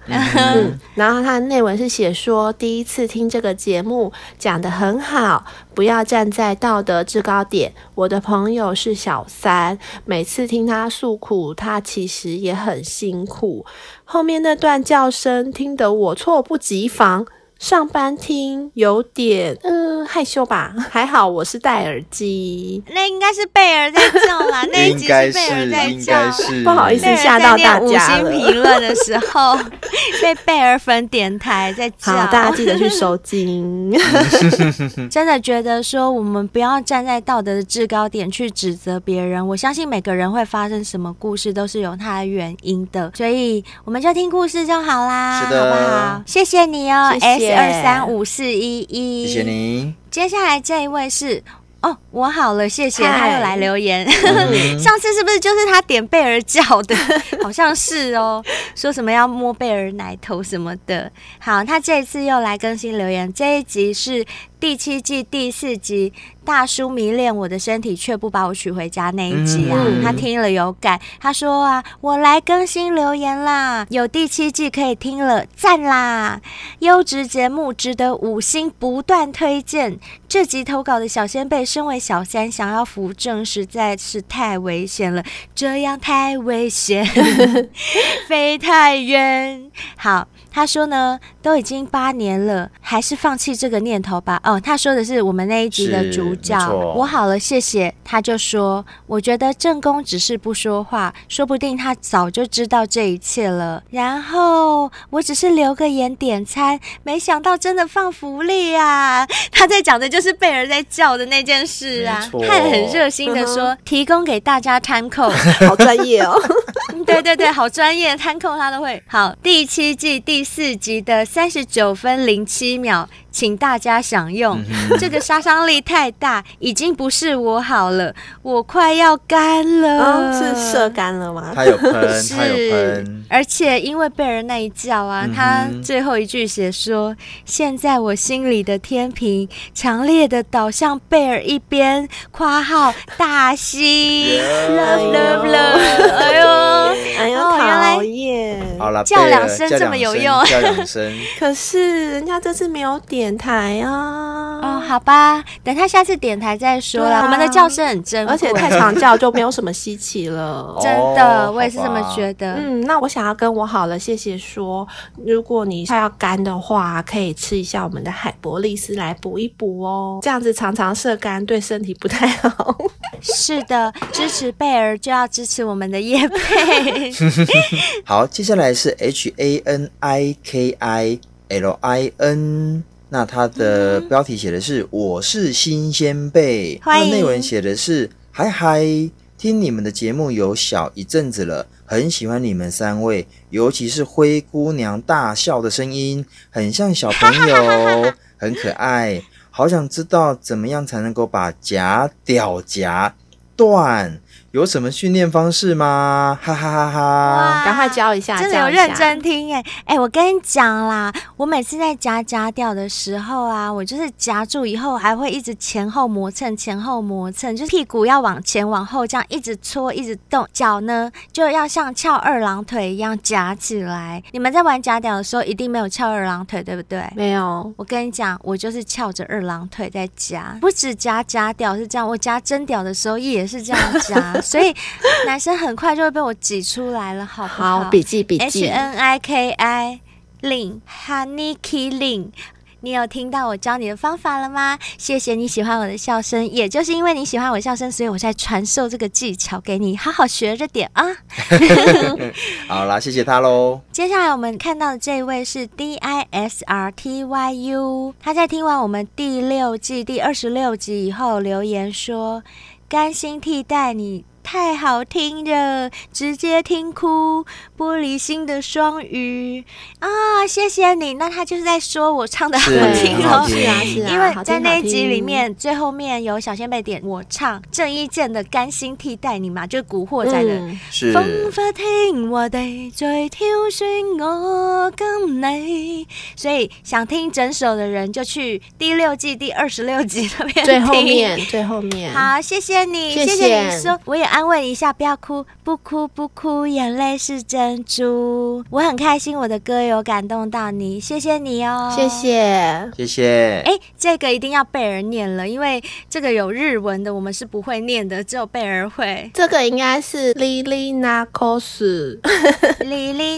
然后他的内文是写说第一次听这个节目讲的很好。不要站在道德制高点。我的朋友是小三，每次听他诉苦，他其实也很辛苦。后面那段叫声听得我措不及防。上班听有点嗯害羞吧，还好我是戴耳机。那应该是贝儿在叫啦，那一集是贝儿在叫，不好意思吓到大家。五星评论的时候 被贝儿粉点台在叫，好，大家记得去收惊。真的觉得说我们不要站在道德的制高点去指责别人，我相信每个人会发生什么故事都是有它的原因的，所以我们就听故事就好啦，好不好？谢谢你哦，谢谢。二三五四一一，谢谢你。接下来这一位是哦，我好了，谢谢，他又来留言。嗯、上次是不是就是他点贝尔叫的？好像是哦，说什么要摸贝尔奶头什么的。好，他这一次又来更新留言，这一集是。第七季第四集，大叔迷恋我的身体却不把我娶回家那一集啊，嗯、他听了有感，他说啊，我来更新留言啦，有第七季可以听了，赞啦！优质节目值得五星不断推荐。这集投稿的小仙贝，身为小三，想要扶正实在是太危险了，这样太危险，飞太远。好。他说呢，都已经八年了，还是放弃这个念头吧。哦，他说的是我们那一集的主角。我好了，谢谢。他就说，我觉得正宫只是不说话，说不定他早就知道这一切了。然后我只是留个言点餐，没想到真的放福利啊！他在讲的就是贝儿在叫的那件事啊。他很热心的说，提供给大家参考，好专业哦。对对对，好专业，参考他都会。好，第七季第。第四集的三十九分零七秒，请大家享用。嗯、这个杀伤力太大，已经不是我好了，我快要干了。哦、是射干了吗？他有喷，他有喷。而且因为贝儿那一叫啊，嗯、他最后一句写说：“现在我心里的天平强烈的倒向贝尔一边。”（括号大西 love love love）。哎呦，哎呦，讨厌！好了，叫两声这么有用。叫两声，可是人家这次没有点台啊。哦，好吧，等他下次点台再说啦。啊、我们的叫声很真，而且太常叫就没有什么稀奇了。真的，我也是这么觉得。嗯，那我想要跟我好了，谢谢说，如果你快要干的话，可以吃一下我们的海博利斯来补一补哦。这样子常常射干对身体不太好。是的，支持贝儿就要支持我们的叶贝。好，接下来是 H A N I。I K I L I N，那它的标题写的是“我是新鲜贝”，那内文写的是“嗨嗨，听你们的节目有小一阵子了，很喜欢你们三位，尤其是灰姑娘大笑的声音，很像小朋友，很可爱，好想知道怎么样才能够把假屌夹断。”有什么训练方式吗？哈哈哈哈！赶快教一下，真的有认真听哎哎，我跟你讲啦，我每次在夹夹吊的时候啊，我就是夹住以后还会一直前后磨蹭，前后磨蹭，就是屁股要往前往后这样一直搓，一直动，脚呢就要像翘二郎腿一样夹起来。你们在玩夹吊的时候一定没有翘二郎腿，对不对？没有。我跟你讲，我就是翘着二郎腿在夹，不止夹夹吊是这样，我夹真屌的时候也是这样夹，所以男生很快就会被我挤出来了，好不好？好，笔记笔记。H N I K I Lin Honey Killing。你有听到我教你的方法了吗？谢谢你喜欢我的笑声，也就是因为你喜欢我的笑声，所以我在传授这个技巧给你，好好学着点啊！好啦，谢谢他喽。接下来我们看到的这位是 D I S R T Y U，他在听完我们第六季第二十六集以后留言说：“甘心替代你。”太好听了，直接听哭，玻璃心的双鱼啊！谢谢你，那他就是在说我唱的好听哦，是啊是啊，因为在那一集里面最后面有小仙贝点我唱郑伊健的《甘心替代你》嘛，就是古惑仔的。嗯、是。风发听我哋在挑选我跟你，所以想听整首的人就去第六季第二十六集那边听。最后面，最后面。好，谢谢你，谢谢，谢谢你说，我也。安慰一下，不要哭，不哭不哭，眼泪是珍珠。我很开心，我的歌有感动到你，谢谢你哦，谢谢，谢谢。哎，这个一定要贝儿念了，因为这个有日文的，我们是不会念的，只有贝儿会。这个应该是 Lili Nakos，Lili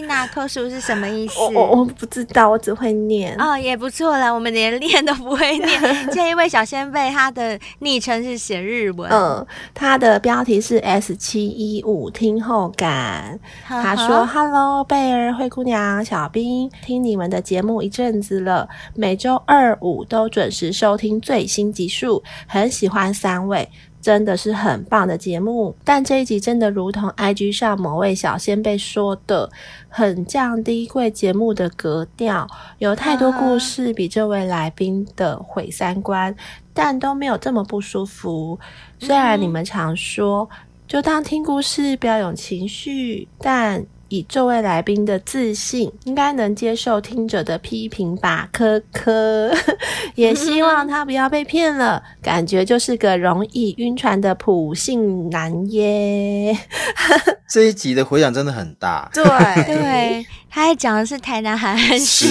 Nakos 是什么意思？我我我不知道，我只会念。哦，也不错了，我们连念都不会念。这一位小先辈，他的昵称是写日文，嗯，他的标题是。S 七一五听后感，他说：“Hello，贝儿、灰姑娘、小冰，听你们的节目一阵子了，每周二五都准时收听最新集数，很喜欢三位，真的是很棒的节目。但这一集真的如同 IG 上某位小仙辈说的，很降低贵节目的格调，有太多故事比这位来宾的毁三观，但都没有这么不舒服。虽然你们常说。”就当听故事，不要有情绪。但以这位来宾的自信，应该能接受听者的批评吧？科科，也希望他不要被骗了。感觉就是个容易晕船的普信男耶。这一集的回响真的很大。对对，他还讲的是台南韩安旭。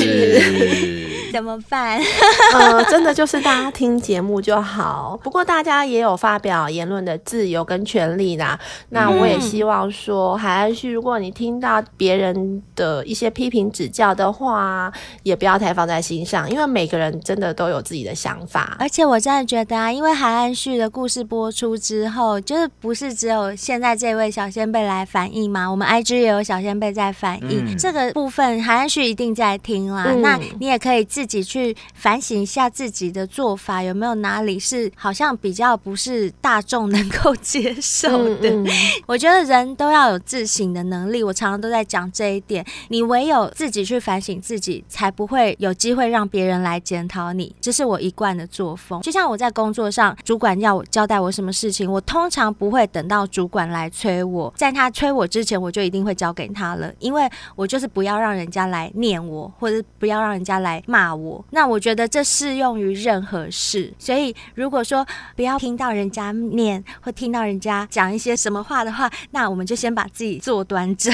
怎么办？呃，真的就是大家听节目就好。不过大家也有发表言论的自由跟权利啦。那我也希望说，海安旭，如果你听到别人的一些批评指教的话，也不要太放在心上，因为每个人真的都有自己的想法。而且我真的觉得啊，因为海安旭的故事播出之后，就是不是只有现在这位小先辈来反映吗？我们 IG 也有小先辈在反映、嗯、这个部分，海安旭一定在听啦。嗯、那你也可以自。自己去反省一下自己的做法有没有哪里是好像比较不是大众能够接受的。嗯嗯、我觉得人都要有自省的能力，我常常都在讲这一点。你唯有自己去反省自己，才不会有机会让别人来检讨你。这是我一贯的作风。就像我在工作上，主管要我交代我什么事情，我通常不会等到主管来催我，在他催我之前，我就一定会交给他了，因为我就是不要让人家来念我，或者不要让人家来骂我。那我觉得这适用于任何事，所以如果说不要听到人家念或听到人家讲一些什么话的话，那我们就先把自己做端正。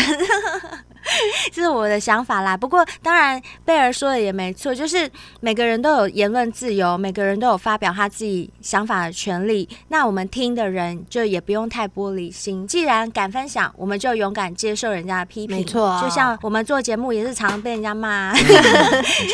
这是我的想法啦。不过当然，贝儿说的也没错，就是每个人都有言论自由，每个人都有发表他自己想法的权利。那我们听的人就也不用太玻璃心。既然敢分享，我们就勇敢接受人家的批评。没错，就像我们做节目也是常被人家骂，没错，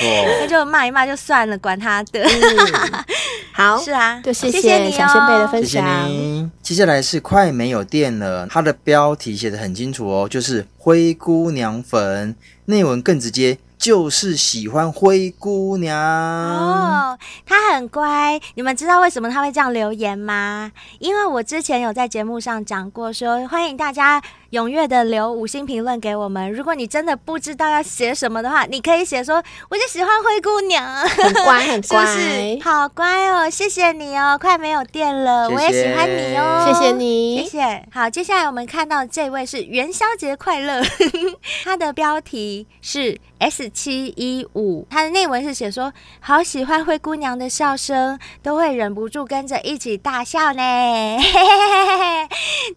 那就骂一骂就算了，管他的。嗯、好，是啊，就谢谢小仙贝的分享。谢谢你。接下来是快没有电了，它的标题写的很清楚哦，就是。灰姑娘粉，内文更直接，就是喜欢灰姑娘哦。她很乖，你们知道为什么她会这样留言吗？因为我之前有在节目上讲过，说欢迎大家。踊跃的留五星评论给我们。如果你真的不知道要写什么的话，你可以写说我就喜欢灰姑娘，很乖很乖，是不是？好乖哦，谢谢你哦，快没有电了，谢谢我也喜欢你哦，谢谢你，谢谢。好，接下来我们看到这位是元宵节快乐，他的标题是 S 七一五，他的内文是写说好喜欢灰姑娘的笑声，都会忍不住跟着一起大笑呢。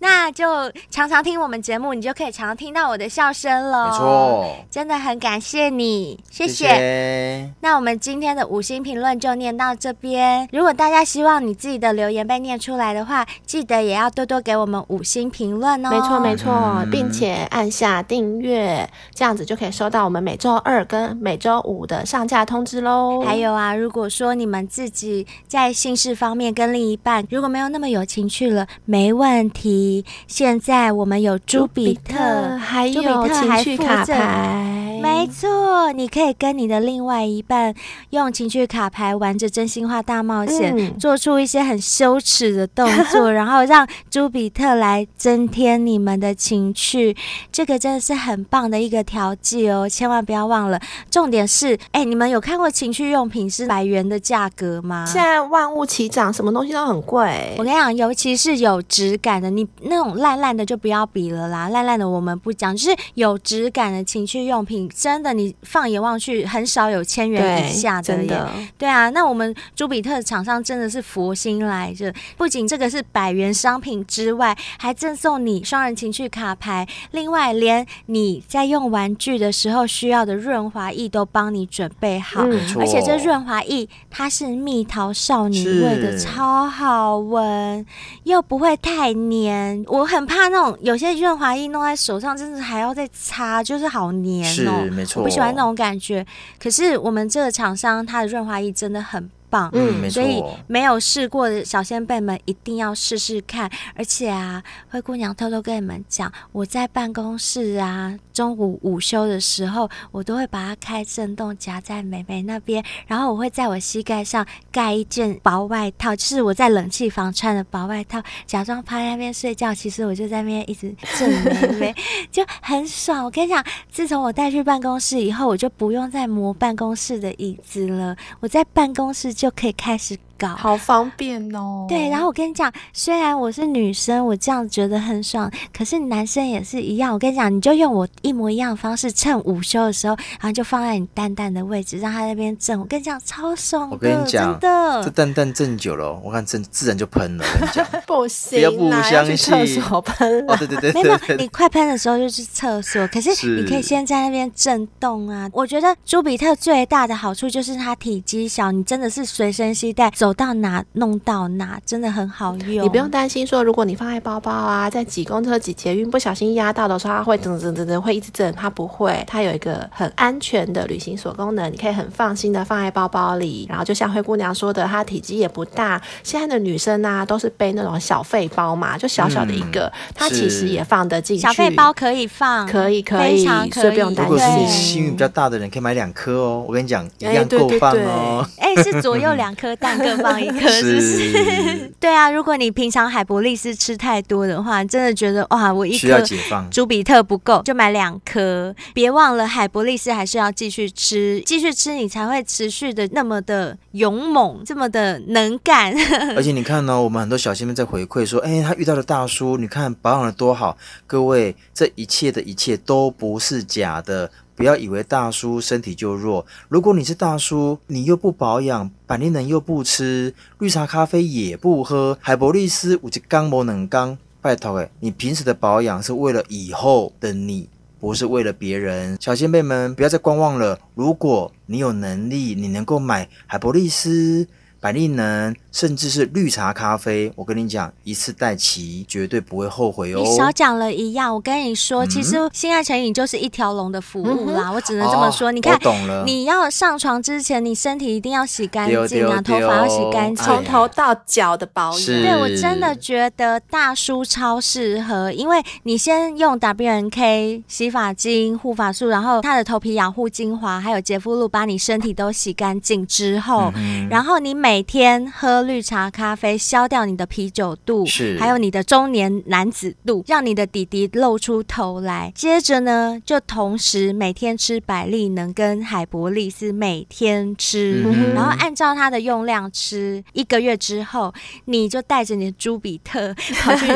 那就常常听我们节目，你就可以常常听到我的笑声了。没错，真的很感谢你，谢谢。谢谢。那我们今天的五星评论就念到这边。如果大家希望你自己的留言被念出来的话，记得也要多多给我们五星评论哦。没错，没错，并且按下订阅，这样子就可以收到我们每周二跟每周五的上架通知喽。还有啊，如果说你们自己在姓氏方面跟另一半如果没有那么有情趣了，没问题。现在我们有朱比特，还有情趣卡牌，没错，你可以跟你的另外一半用情趣卡牌玩着真心话大冒险，嗯、做出一些很羞耻的动作，然后让朱比特来增添你们的情趣。这个真的是很棒的一个调剂哦，千万不要忘了。重点是，哎，你们有看过情趣用品是百元的价格吗？现在万物齐涨，什么东西都很贵。我跟你讲，尤其是有质感的，你那种烂烂的就不要比了啦，烂烂的我们不讲，就是有质感的情趣用品，真的你放眼望去，很少有千元以下的。真的，对啊，那我们朱比特厂商真的是佛心来着，不仅这个是百元商品之外，还赠送你双人情趣卡牌，另外连你在用玩具的时候需要的润滑液都帮你准备好，嗯、而且这润滑液它是蜜桃少女味的，超好闻，又不会太黏。我很怕那种有些润滑液弄在手上，真的还要再擦，就是好黏哦。是没错，我不喜欢那种感觉。可是我们这个厂商，它的润滑液真的很。棒，嗯，没错。所以没有试过的小先辈们一定要试试看。而且啊，灰姑娘偷偷跟你们讲，我在办公室啊，中午午休的时候，我都会把它开震动夹在美眉那边，然后我会在我膝盖上盖一件薄外套，就是我在冷气房穿的薄外套，假装趴在那边睡觉，其实我就在那边一直震美眉，就很爽。我跟你讲，自从我带去办公室以后，我就不用再磨办公室的椅子了，我在办公室。就就可以开始。好方便哦！对，然后我跟你讲，虽然我是女生，我这样觉得很爽，可是男生也是一样。我跟你讲，你就用我一模一样的方式，趁午休的时候，然后就放在你蛋蛋的位置，让他那边震。我跟你讲，超爽的！我跟你讲，真的，这蛋蛋震久了，我看震自然就喷了。我跟你讲，不行，不要不相信，厕所喷。哦，对对对，对，没有，你快喷的时候就去厕所。可是你可以先在那边震动啊。我觉得朱比特最大的好处就是它体积小，你真的是随身携带，走到哪弄。到哪真的很好用，你不用担心说，如果你放在包包啊，在挤公车、挤捷运不小心压到的时候，它会噔噔噔噔会一直震，它不会，它有一个很安全的旅行锁功能，你可以很放心的放在包包里。然后就像灰姑娘说的，它体积也不大。现在的女生啊，都是背那种小费包嘛，就小小的一个，嗯、它其实也放得进去。小费包可以放，可以可以，所以不用担心。如果是你幸运比较大的人，可以买两颗哦。我跟你讲，一样够放哦。哎、欸，是左右两颗 蛋各放一颗，是不。是 对啊，如果你平常海博利斯吃太多的话，真的觉得哇，我一颗朱比特不够，就买两颗。别忘了海博利斯还是要继续吃，继续吃你才会持续的那么的勇猛，这么的能干。而且你看呢、哦，我们很多小仙妹在回馈说，哎，他遇到的大叔，你看保养的多好。各位，这一切的一切都不是假的。不要以为大叔身体就弱。如果你是大叔，你又不保养，板栗能又不吃，绿茶咖啡也不喝，海博利斯五级刚模能刚，拜托诶，你平时的保养是为了以后的你，不是为了别人。小仙贝们，不要再观望了。如果你有能力，你能够买海博利斯。百利能，甚至是绿茶咖啡，我跟你讲，一次带齐，绝对不会后悔哦。你少讲了一样，我跟你说，嗯、其实性爱成瘾就是一条龙的服务啦，嗯、我只能这么说。哦、你看，你要上床之前，你身体一定要洗干净啊，头发要洗干净，从头到脚的保养。对，我真的觉得大叔超适合，因为你先用 WNK 洗发精、护发素，然后它的头皮养护精华，还有洁肤露，把你身体都洗干净之后，嗯、然后你每每天喝绿茶、咖啡，消掉你的啤酒肚，是，还有你的中年男子肚，让你的弟弟露出头来。接着呢，就同时每天吃百利能跟海博利斯，每天吃，嗯、然后按照它的用量吃。一个月之后，你就带着你的朱比特 跑去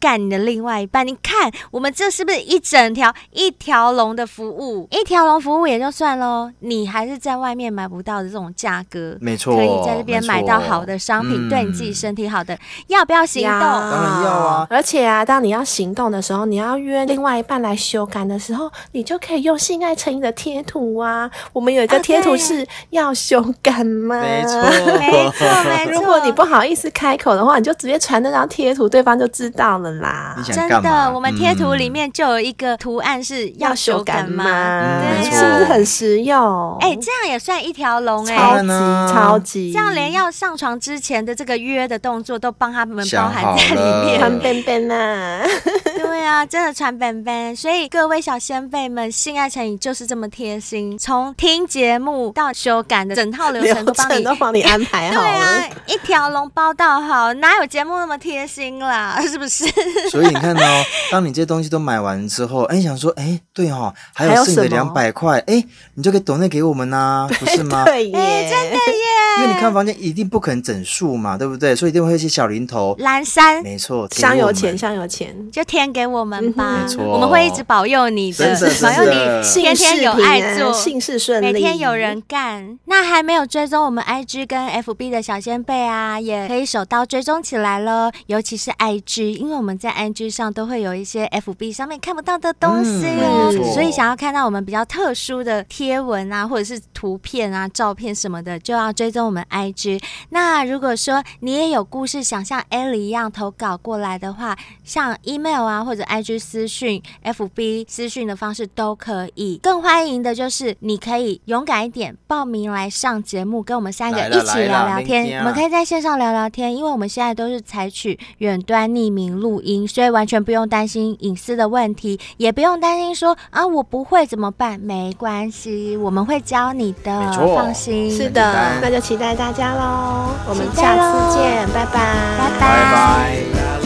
干你的另外一半。你看，我们这是不是一整条一条龙的服务？一条龙服务也就算喽，你还是在外面买不到的这种价格，没错，可以在这边买到好的商品，对你自己身体好的，嗯、要不要行动？当然要啊！而且啊，当你要行动的时候，你要约另外一半来修改的时候，你就可以用性爱成瘾的贴图啊。我们有一个贴图是要修改吗？啊、没错，没错，没错。如果你不好意思开口的话，你就直接传那张贴图，对方就知道了啦。真的，我们贴图里面就有一个图案是要修改吗？嗯、对，是不是很实用？哎、欸，这样也算一条龙哎，超级超级，这样连要上床之前的这个约的动作都帮他们包含在里面，传便便呐。对啊，真的传本本。所以各位小仙贝们，性爱成瘾就是这么贴心，从听节目到修改的整套流程 都帮你都帮你安排好了。对啊，一条龙包到好，哪有节目那么贴心啦？是不是？所以你看哦，当你这些东西都买完之后，哎，想说，哎，对哦，还有剩的两百块，哎，你就可以抖内给我们呐，不是吗？对耶，真的耶。因为你看房间一定不可能整数嘛，对不对？所以一定会有一些小零头。蓝山，没错，香油钱，香油钱，就添给我们吧。没错，我们会一直保佑你的，保佑你天天有爱做，性事顺利，每天有人干。那还没有追踪我们 IG 跟 FB 的小仙贝啊，也可以手刀追踪起来喽。尤其是 IG，因为我们在 IG 上都会有一些 FB 上面看不到的东西哦，嗯、所以想要看到我们比较特殊的贴文啊，或者是图片啊、照片什么的，就要追踪我们 IG。那如果说你也有故事想像 Ellie 一样投稿过来的话，像 email 啊或者 IG 私讯、FB 私讯的方式都可以。更欢迎的就是你可以勇敢一点报名来上节目，跟我们三个一起聊聊天。我们可以在线上聊聊天，因为我们现在都是采取远端匿名录音，所以完全不用担心隐私的问题，也不用担心说啊我不会怎么办？没关系，我们会教你的，放心。是的，那就期待大家喽，我们下次见，拜拜，拜拜。拜拜。